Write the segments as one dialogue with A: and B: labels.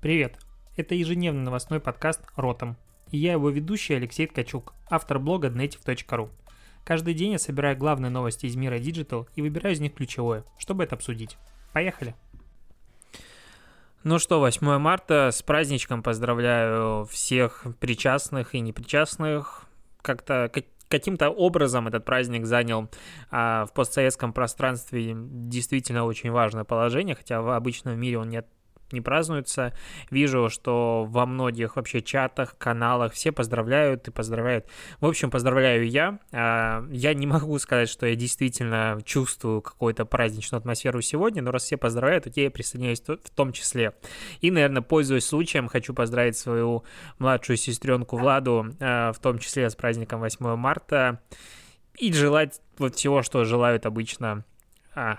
A: Привет! Это ежедневный новостной подкаст «Ротом». И я его ведущий Алексей Ткачук, автор блога native.ru. Каждый день я собираю главные новости из мира Digital и выбираю из них ключевое, чтобы это обсудить. Поехали! Ну что, 8 марта, с праздничком поздравляю всех причастных и непричастных. Как-то каким-то образом этот праздник занял а, в постсоветском пространстве действительно очень важное положение, хотя в обычном мире он не не празднуются. Вижу, что во многих вообще чатах, каналах все поздравляют и поздравляют. В общем, поздравляю я. А, я не могу сказать, что я действительно чувствую какую-то праздничную атмосферу сегодня, но раз все поздравляют, то я присоединяюсь в том числе. И, наверное, пользуясь случаем, хочу поздравить свою младшую сестренку Владу, а, в том числе с праздником 8 марта, и желать вот всего, что желают обычно а,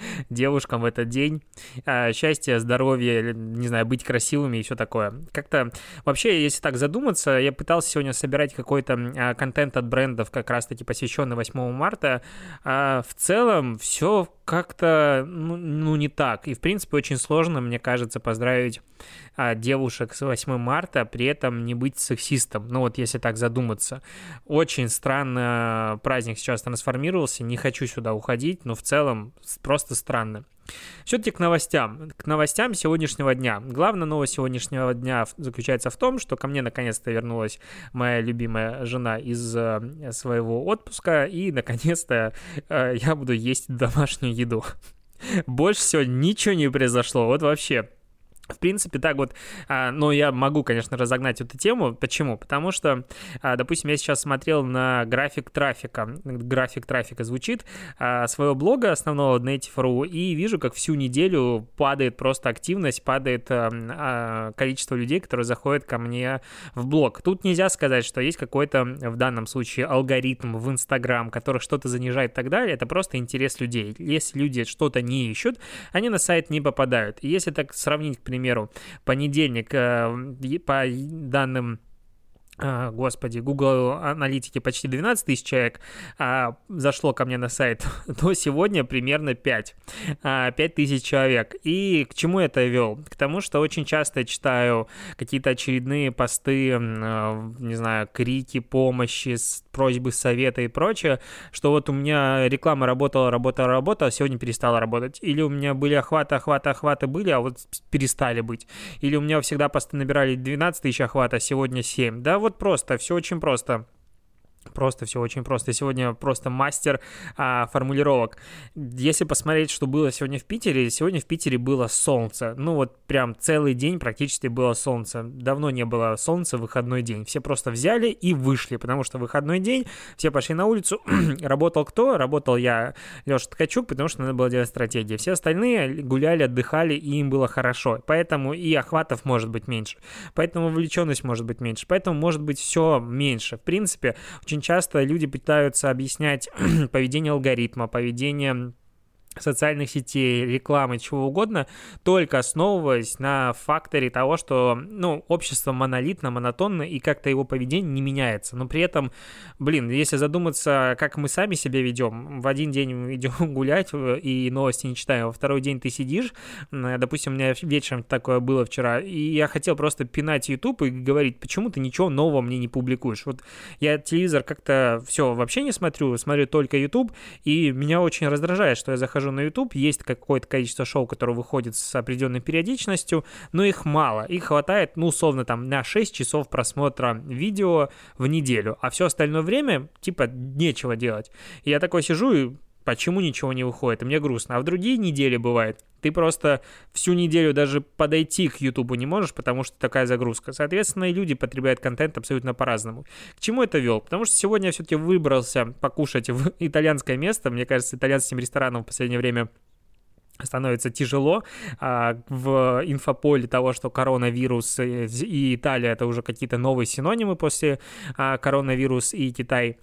A: девушкам в этот день. А, счастья, здоровья, не знаю, быть красивыми и все такое. Как-то вообще, если так задуматься, я пытался сегодня собирать какой-то а, контент от брендов, как раз-таки посвященный 8 марта. А в целом все как-то, ну, ну, не так. И, в принципе, очень сложно, мне кажется, поздравить а, девушек с 8 марта, при этом не быть сексистом. Ну, вот если так задуматься. Очень странно праздник сейчас трансформировался, не хочу сюда уходить, но в целом просто странно. Все-таки к новостям. К новостям сегодняшнего дня. Главная новость сегодняшнего дня заключается в том, что ко мне наконец-то вернулась моя любимая жена из э, своего отпуска, и наконец-то э, я буду есть домашнюю еду. Больше сегодня ничего не произошло. Вот вообще. В принципе, так вот, а, но я могу, конечно, разогнать эту тему. Почему? Потому что, а, допустим, я сейчас смотрел на график трафика. График трафика звучит а, своего блога основного Native.ru и вижу, как всю неделю падает просто активность, падает количество людей, которые заходят ко мне в блог. Тут нельзя сказать, что есть какой-то в данном случае алгоритм в Инстаграм, который что-то занижает и так далее. Это просто интерес людей. Если люди что-то не ищут, они на сайт не попадают. И если так сравнить, к примеру, примеру, понедельник э, по данным господи, Google аналитики почти 12 тысяч человек а, зашло ко мне на сайт, то сегодня примерно 5, 5 а, тысяч человек. И к чему это вел? К тому, что очень часто читаю какие-то очередные посты, а, не знаю, крики помощи, просьбы совета и прочее, что вот у меня реклама работала, работала, работала, а сегодня перестала работать. Или у меня были охваты, охваты, охваты были, а вот перестали быть. Или у меня всегда посты набирали 12 тысяч охвата, а сегодня 7. Да, вот вот просто, все очень просто. Просто все очень просто. Сегодня просто мастер а, формулировок. Если посмотреть, что было сегодня в Питере, сегодня в Питере было солнце. Ну вот прям целый день практически было солнце. Давно не было солнца выходной день. Все просто взяли и вышли, потому что выходной день, все пошли на улицу. Работал кто? Работал я, Леша Ткачук, потому что надо было делать стратегии. Все остальные гуляли, отдыхали, и им было хорошо. Поэтому и охватов может быть меньше. Поэтому вовлеченность может быть меньше. Поэтому может быть все меньше. В принципе, очень часто люди пытаются объяснять поведение алгоритма, поведение социальных сетей, рекламы, чего угодно, только основываясь на факторе того, что, ну, общество монолитно, монотонно, и как-то его поведение не меняется. Но при этом, блин, если задуматься, как мы сами себя ведем, в один день идем гулять и новости не читаем, во второй день ты сидишь, допустим, у меня вечером такое было вчера, и я хотел просто пинать YouTube и говорить, почему ты ничего нового мне не публикуешь. Вот я телевизор как-то все вообще не смотрю, смотрю только YouTube, и меня очень раздражает, что я захожу захожу на YouTube, есть какое-то количество шоу, которые выходят с определенной периодичностью, но их мало. Их хватает, ну, условно, там, на 6 часов просмотра видео в неделю, а все остальное время, типа, нечего делать. И я такой сижу и почему ничего не выходит, и мне грустно. А в другие недели бывает, ты просто всю неделю даже подойти к Ютубу не можешь, потому что такая загрузка. Соответственно, и люди потребляют контент абсолютно по-разному. К чему это вел? Потому что сегодня я все-таки выбрался покушать в итальянское место. Мне кажется, итальянским ресторанам в последнее время становится тяжело а, в инфополе того, что коронавирус и Италия это уже какие-то новые синонимы после а, коронавирус и Китай.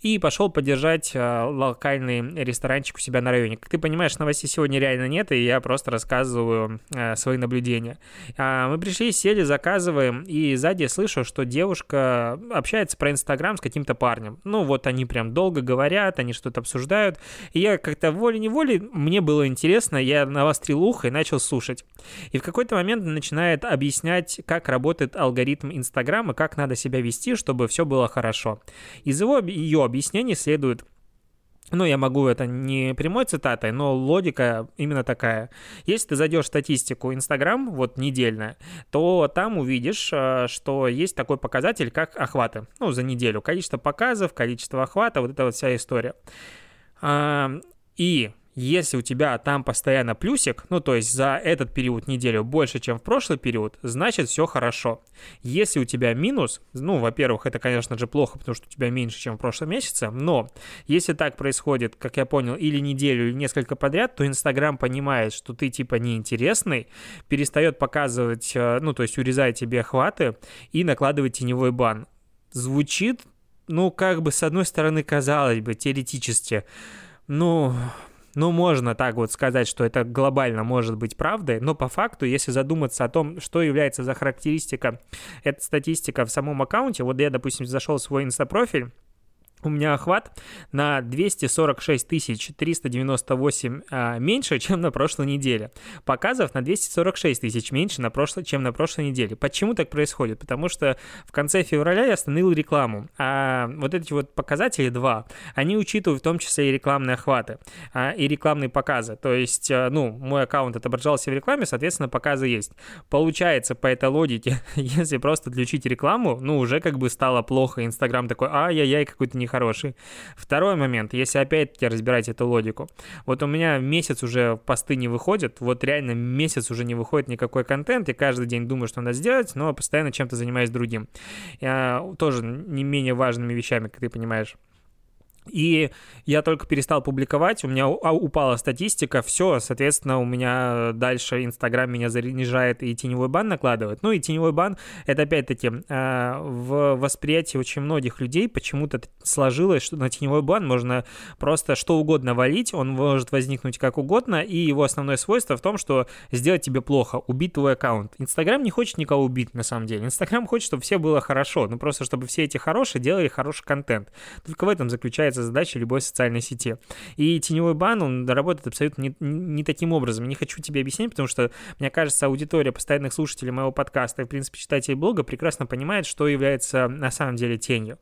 A: И пошел поддержать э, локальный ресторанчик у себя на районе. Как ты понимаешь, новостей сегодня реально нет, и я просто рассказываю э, свои наблюдения. А, мы пришли, сели, заказываем, и сзади слышу, что девушка общается про Инстаграм с каким-то парнем. Ну, вот они прям долго говорят, они что-то обсуждают, и я как-то волей-неволей, мне было интересно, я навострил ухо и начал слушать. И в какой-то момент начинает объяснять, как работает алгоритм Инстаграма, как надо себя вести, чтобы все было хорошо. Из его ее объяснений следует ну, я могу это не прямой цитатой, но логика именно такая. Если ты зайдешь в статистику Инстаграм, вот недельная, то там увидишь, э, что есть такой показатель, как охваты. Ну, за неделю. Количество показов, количество охвата, вот эта вот вся история. И если у тебя там постоянно плюсик, ну то есть за этот период неделю больше, чем в прошлый период, значит все хорошо. Если у тебя минус, ну, во-первых, это, конечно же, плохо, потому что у тебя меньше, чем в прошлом месяце, но если так происходит, как я понял, или неделю, или несколько подряд, то Инстаграм понимает, что ты типа неинтересный, перестает показывать, э, ну то есть урезает тебе охваты и накладывает теневой бан. Звучит, ну, как бы с одной стороны, казалось бы, теоретически, ну, ну, можно так вот сказать, что это глобально может быть правдой, но по факту, если задуматься о том, что является за характеристика, эта статистика в самом аккаунте, вот я, допустим, зашел в свой инстапрофиль, у меня охват на 246 398 а, меньше, чем на прошлой неделе. Показов на 246 тысяч меньше, на прошло, чем на прошлой неделе. Почему так происходит? Потому что в конце февраля я остановил рекламу, а вот эти вот показатели два, они учитывают в том числе и рекламные охваты, а, и рекламные показы. То есть, а, ну, мой аккаунт отображался в рекламе, соответственно, показы есть. Получается, по этой логике, если просто отключить рекламу, ну, уже как бы стало плохо. Инстаграм такой, ай-яй-яй, какой-то не хороший. Второй момент, если опять-таки разбирать эту логику. Вот у меня месяц уже посты не выходят, вот реально месяц уже не выходит никакой контент, я каждый день думаю, что надо сделать, но постоянно чем-то занимаюсь другим. Я тоже не менее важными вещами, как ты понимаешь. И я только перестал публиковать, у меня а, упала статистика, все, соответственно, у меня дальше Инстаграм меня занижает и теневой бан накладывает. Ну и теневой бан, это опять-таки а, в восприятии очень многих людей почему-то сложилось, что на теневой бан можно просто что угодно валить, он может возникнуть как угодно, и его основное свойство в том, что сделать тебе плохо, убить твой аккаунт. Инстаграм не хочет никого убить, на самом деле. Инстаграм хочет, чтобы все было хорошо, ну просто чтобы все эти хорошие делали хороший контент. Только в этом заключается является задачей любой социальной сети. И теневой бан, он работает абсолютно не, не таким образом. Не хочу тебе объяснять, потому что, мне кажется, аудитория постоянных слушателей моего подкаста и, в принципе, читателей блога прекрасно понимает, что является на самом деле тенью.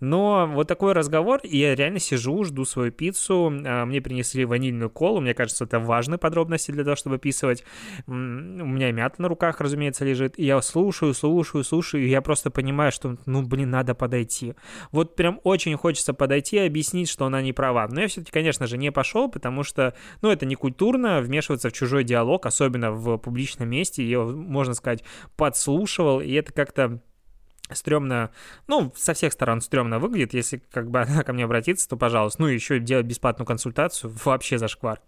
A: Но вот такой разговор, и я реально сижу, жду свою пиццу, а, мне принесли ванильную колу, мне кажется, это важные подробности для того, чтобы описывать. У меня мята на руках, разумеется, лежит, и я слушаю, слушаю, слушаю, и я просто понимаю, что, ну, блин, надо подойти. Вот прям очень хочется подойти объяснить, что она не права. Но я все-таки, конечно же, не пошел, потому что, ну, это не культурно вмешиваться в чужой диалог, особенно в публичном месте. Я, можно сказать, подслушивал, и это как-то стрёмно, ну, со всех сторон стрёмно выглядит, если как бы она ко мне обратится, то пожалуйста. Ну, еще делать бесплатную консультацию, вообще зашквар.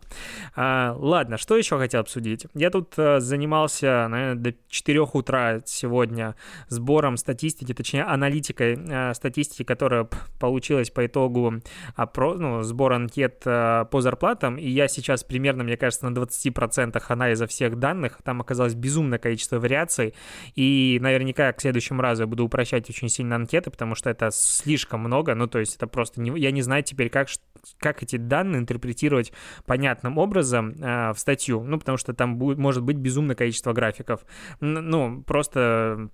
A: А, ладно, что еще хотел обсудить? Я тут а, занимался, наверное, до 4 утра сегодня сбором статистики, точнее, аналитикой а, статистики, которая получилась по итогу а, про, ну, сбора анкет а, по зарплатам, и я сейчас примерно, мне кажется, на 20% анализа всех данных, там оказалось безумное количество вариаций, и наверняка к следующему разу я буду упрощать очень сильно анкеты, потому что это слишком много, ну, то есть это просто... Не, я не знаю теперь, как, как эти данные интерпретировать понятным образом э, в статью, ну, потому что там будет, может быть безумное количество графиков. Ну, просто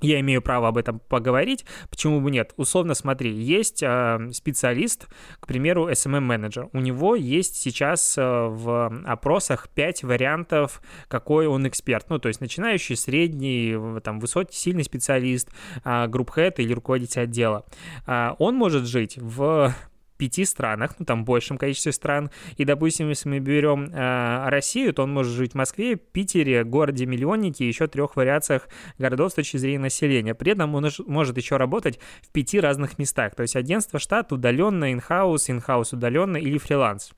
A: я имею право об этом поговорить, почему бы нет? Условно смотри, есть э, специалист, к примеру, SMM-менеджер. У него есть сейчас э, в опросах 5 вариантов, какой он эксперт. Ну, то есть начинающий, средний, там, высокий, сильный специалист, э, group head или руководитель отдела. Э, он может жить в пяти странах, ну там большем количестве стран. И, допустим, если мы берем э, Россию, то он может жить в Москве, Питере, городе-миллионнике, еще трех вариациях городов с точки зрения населения. При этом он может еще работать в пяти разных местах. То есть агентство, штат, удаленно, инхаус, инхаус удаленно или фриланс.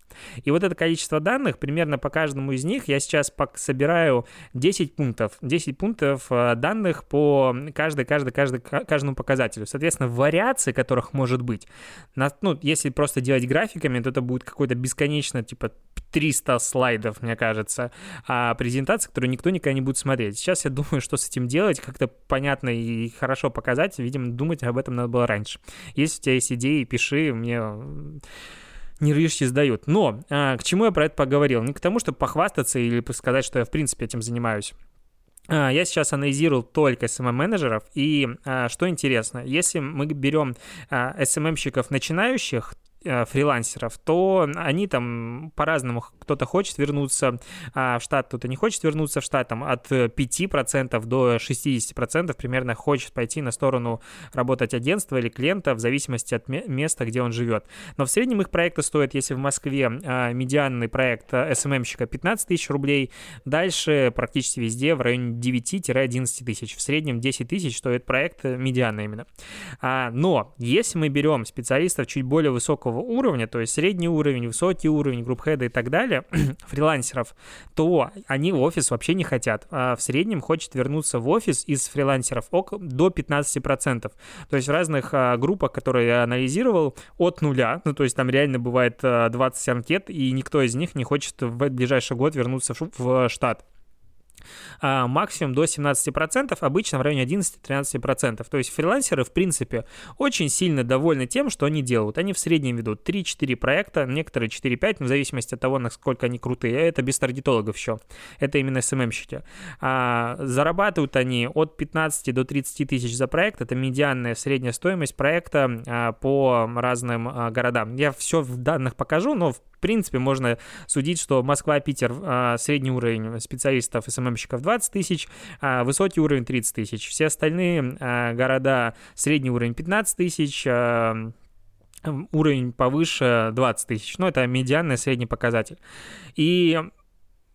A: И вот это количество данных, примерно по каждому из них, я сейчас собираю 10 пунктов. 10 пунктов э, данных по каждой, каждой, каждой, каждому показателю. Соответственно, вариации, которых может быть, ну, если просто делать графиками, то это будет какой-то бесконечно, типа, 300 слайдов, мне кажется, а презентация, которую никто никогда не будет смотреть. Сейчас я думаю, что с этим делать, как-то понятно и хорошо показать. Видимо, думать об этом надо было раньше. Если у тебя есть идеи, пиши, мне нервишки сдают. Но а, к чему я про это поговорил? Не к тому, чтобы похвастаться или сказать, что я в принципе этим занимаюсь. А, я сейчас анализировал только SMM-менеджеров, и а, что интересно, если мы берем а, SMM-щиков начинающих, фрилансеров, то они там по-разному, кто-то хочет вернуться а, в штат, кто-то не хочет вернуться в штат, там от 5% до 60% примерно хочет пойти на сторону работать агентства или клиента в зависимости от места, где он живет. Но в среднем их проекты стоят, если в Москве а, медианный проект SMM-щика 15 тысяч рублей, дальше практически везде в районе 9-11 тысяч. В среднем 10 тысяч стоит проект э, медианный именно. А, но если мы берем специалистов чуть более высокого высокого уровня, то есть средний уровень, высокий уровень, группхеда и так далее, фрилансеров, то они в офис вообще не хотят. А в среднем хочет вернуться в офис из фрилансеров до 15%. То есть в разных а, группах, которые я анализировал, от нуля, ну то есть там реально бывает 20 а, анкет, и никто из них не хочет в ближайший год вернуться в штат а максимум до 17%, обычно в районе 11-13%. То есть фрилансеры, в принципе, очень сильно довольны тем, что они делают. Они в среднем ведут 3-4 проекта, некоторые 4-5, в зависимости от того, насколько они крутые. Это без таргетологов еще. Это именно СММщики. А, зарабатывают они от 15 до 30 тысяч за проект. Это медианная средняя стоимость проекта а, по разным а, городам. Я все в данных покажу, но в принципе, можно судить, что Москва, Питер, а, средний уровень специалистов, СММщиков 20 тысяч, а высокий уровень 30 тысяч. Все остальные а, города, средний уровень 15 тысяч, уровень повыше 20 тысяч. Ну, это медианный средний показатель. И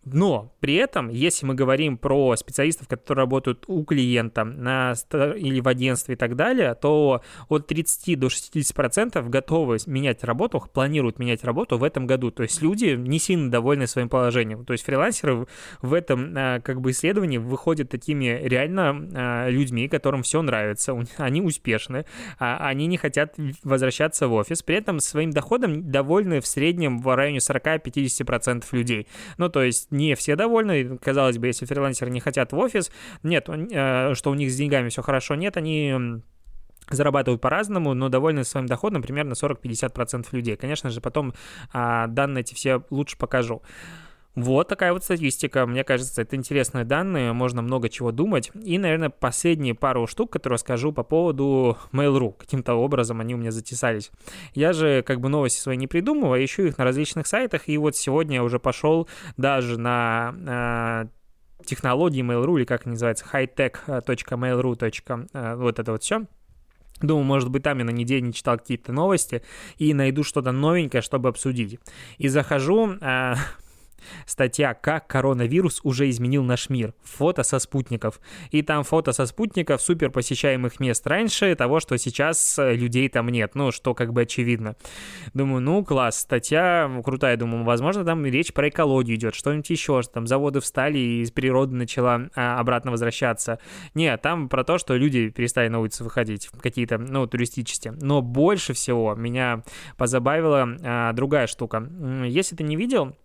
A: но при этом, если мы говорим про специалистов, которые работают у клиента на, или в агентстве и так далее, то от 30 до 60% готовы менять работу, планируют менять работу в этом году. То есть люди не сильно довольны своим положением. То есть фрилансеры в этом а, как бы исследовании выходят такими реально а, людьми, которым все нравится, они успешны, а они не хотят возвращаться в офис. При этом своим доходом довольны в среднем в районе 40-50% людей. Ну, то есть не все довольны. Казалось бы, если фрилансеры не хотят в офис, нет, э, что у них с деньгами все хорошо, нет, они зарабатывают по-разному, но довольны своим доходом примерно 40-50% людей. Конечно же, потом а, данные эти все лучше покажу. Вот такая вот статистика. Мне кажется, это интересные данные, можно много чего думать. И, наверное, последние пару штук, которые скажу по поводу Mail.ru. Каким-то образом они у меня затесались. Я же как бы новости свои не придумываю, ищу их на различных сайтах, и вот сегодня я уже пошел даже на э, технологии Mail.ru, или как называется, hightech.mail.ru. Э, вот это вот все. Думаю, может быть, там я на неделе не читал какие-то новости и найду что-то новенькое, чтобы обсудить. И захожу, э, статья «Как коронавирус уже изменил наш мир». Фото со спутников. И там фото со спутников супер посещаемых мест раньше того, что сейчас э, людей там нет. Ну, что как бы очевидно. Думаю, ну, класс, статья крутая. Думаю, возможно, там речь про экологию идет, что-нибудь еще, что там заводы встали и из природы начала а, обратно возвращаться. Нет, там про то, что люди перестали на улицы выходить, какие-то, ну, туристические. Но больше всего меня позабавила а, другая штука. Если ты не видел,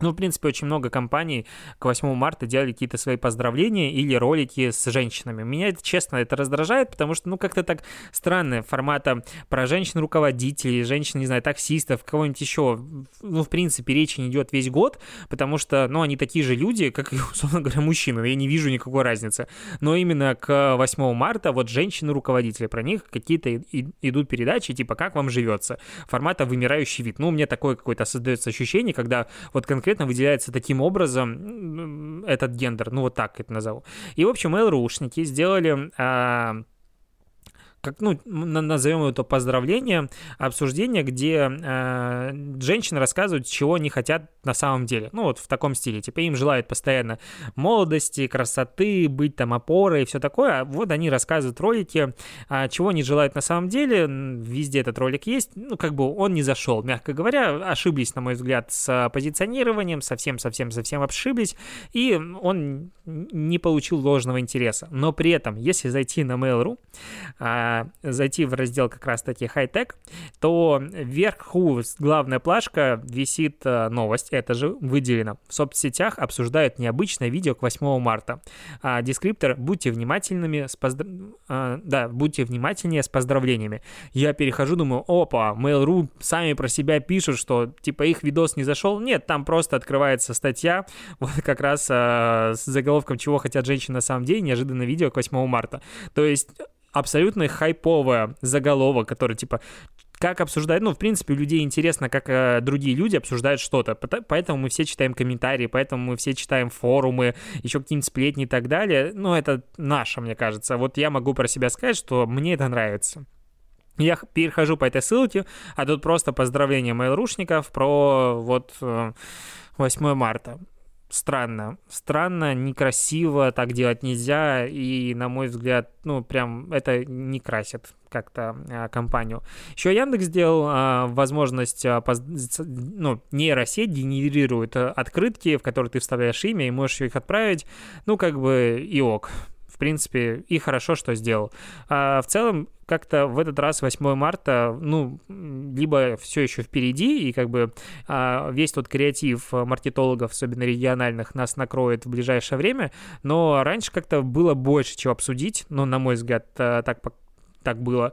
A: ну, в принципе, очень много компаний к 8 марта делали какие-то свои поздравления или ролики с женщинами. Меня, честно, это раздражает, потому что, ну, как-то так странно формата про женщин-руководителей, женщин, не знаю, таксистов, кого-нибудь еще. Ну, в принципе, речи не идет весь год, потому что, ну, они такие же люди, как и, условно говоря, мужчины. Я не вижу никакой разницы. Но именно к 8 марта вот женщины-руководители, про них какие-то идут передачи, типа, как вам живется. Формата вымирающий вид. Ну, у меня такое какое-то создается ощущение, когда вот конкретно конкретно выделяется таким образом этот гендер, ну вот так это назову. И, в общем, ЛРУшники сделали а, как, ну, назовем это поздравление, обсуждение, где э, женщины рассказывают, чего они хотят на самом деле. Ну, вот в таком стиле. Типа им желают постоянно молодости, красоты, быть там опорой и все такое. А вот они рассказывают в ролике, а, чего они желают на самом деле. Везде этот ролик есть. Ну, как бы он не зашел, мягко говоря. Ошиблись, на мой взгляд, с позиционированием, совсем-совсем-совсем ошиблись. И он не получил ложного интереса. Но при этом, если зайти на Mail.ru, зайти в раздел как раз-таки хай-тек, то вверху главная плашка висит а, новость, это же выделено. В соцсетях обсуждают необычное видео к 8 марта. А, дескриптор «Будьте внимательными с поздр... а, да, будьте внимательнее с поздравлениями». Я перехожу, думаю, опа, Mail.ru сами про себя пишут, что типа их видос не зашел. Нет, там просто открывается статья, вот как раз а, с заголовком «Чего хотят женщины на самом деле», неожиданно видео к 8 марта. То есть абсолютно хайповая заголовок, который типа как обсуждать, ну, в принципе, у людей интересно, как э, другие люди обсуждают что-то, поэтому мы все читаем комментарии, поэтому мы все читаем форумы, еще какие-нибудь сплетни и так далее, ну, это наше, мне кажется, вот я могу про себя сказать, что мне это нравится. Я перехожу по этой ссылке, а тут просто поздравления мейлрушников про вот 8 э, марта странно. Странно, некрасиво, так делать нельзя, и, на мой взгляд, ну, прям это не красит как-то а, компанию. Еще Яндекс сделал а, возможность, а, поз... ну, нейросеть генерирует а, открытки, в которые ты вставляешь имя и можешь их отправить, ну, как бы и ок в принципе, и хорошо, что сделал. А в целом, как-то в этот раз 8 марта, ну, либо все еще впереди, и как бы а, весь тот креатив маркетологов, особенно региональных, нас накроет в ближайшее время, но раньше как-то было больше чего обсудить, ну, на мой взгляд, а, так так было.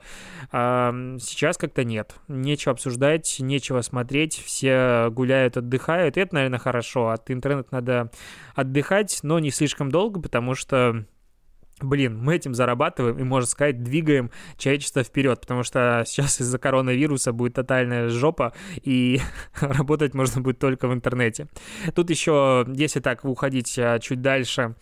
A: А сейчас как-то нет. Нечего обсуждать, нечего смотреть. Все гуляют, отдыхают. И это, наверное, хорошо. От интернета надо отдыхать, но не слишком долго, потому что блин, мы этим зарабатываем и, можно сказать, двигаем человечество вперед, потому что сейчас из-за коронавируса будет тотальная жопа, и работать можно будет только в интернете. Тут еще, если так уходить а, чуть дальше,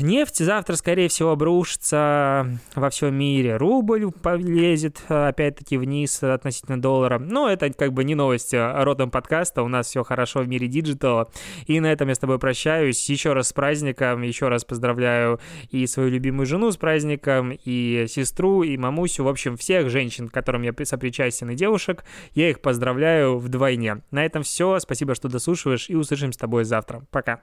A: нефть завтра, скорее всего, обрушится во всем мире. Рубль полезет, а, опять-таки, вниз относительно доллара. Но это как бы не новость а, родом подкаста. У нас все хорошо в мире digital а. И на этом я с тобой прощаюсь. Еще раз с праздником. Еще раз поздравляю и свою любимую жену с праздником, и сестру, и мамусю. В общем, всех женщин, которым я сопричастен, и девушек. Я их поздравляю вдвойне. На этом все. Спасибо, что дослушиваешь. И услышимся с тобой завтра. Пока.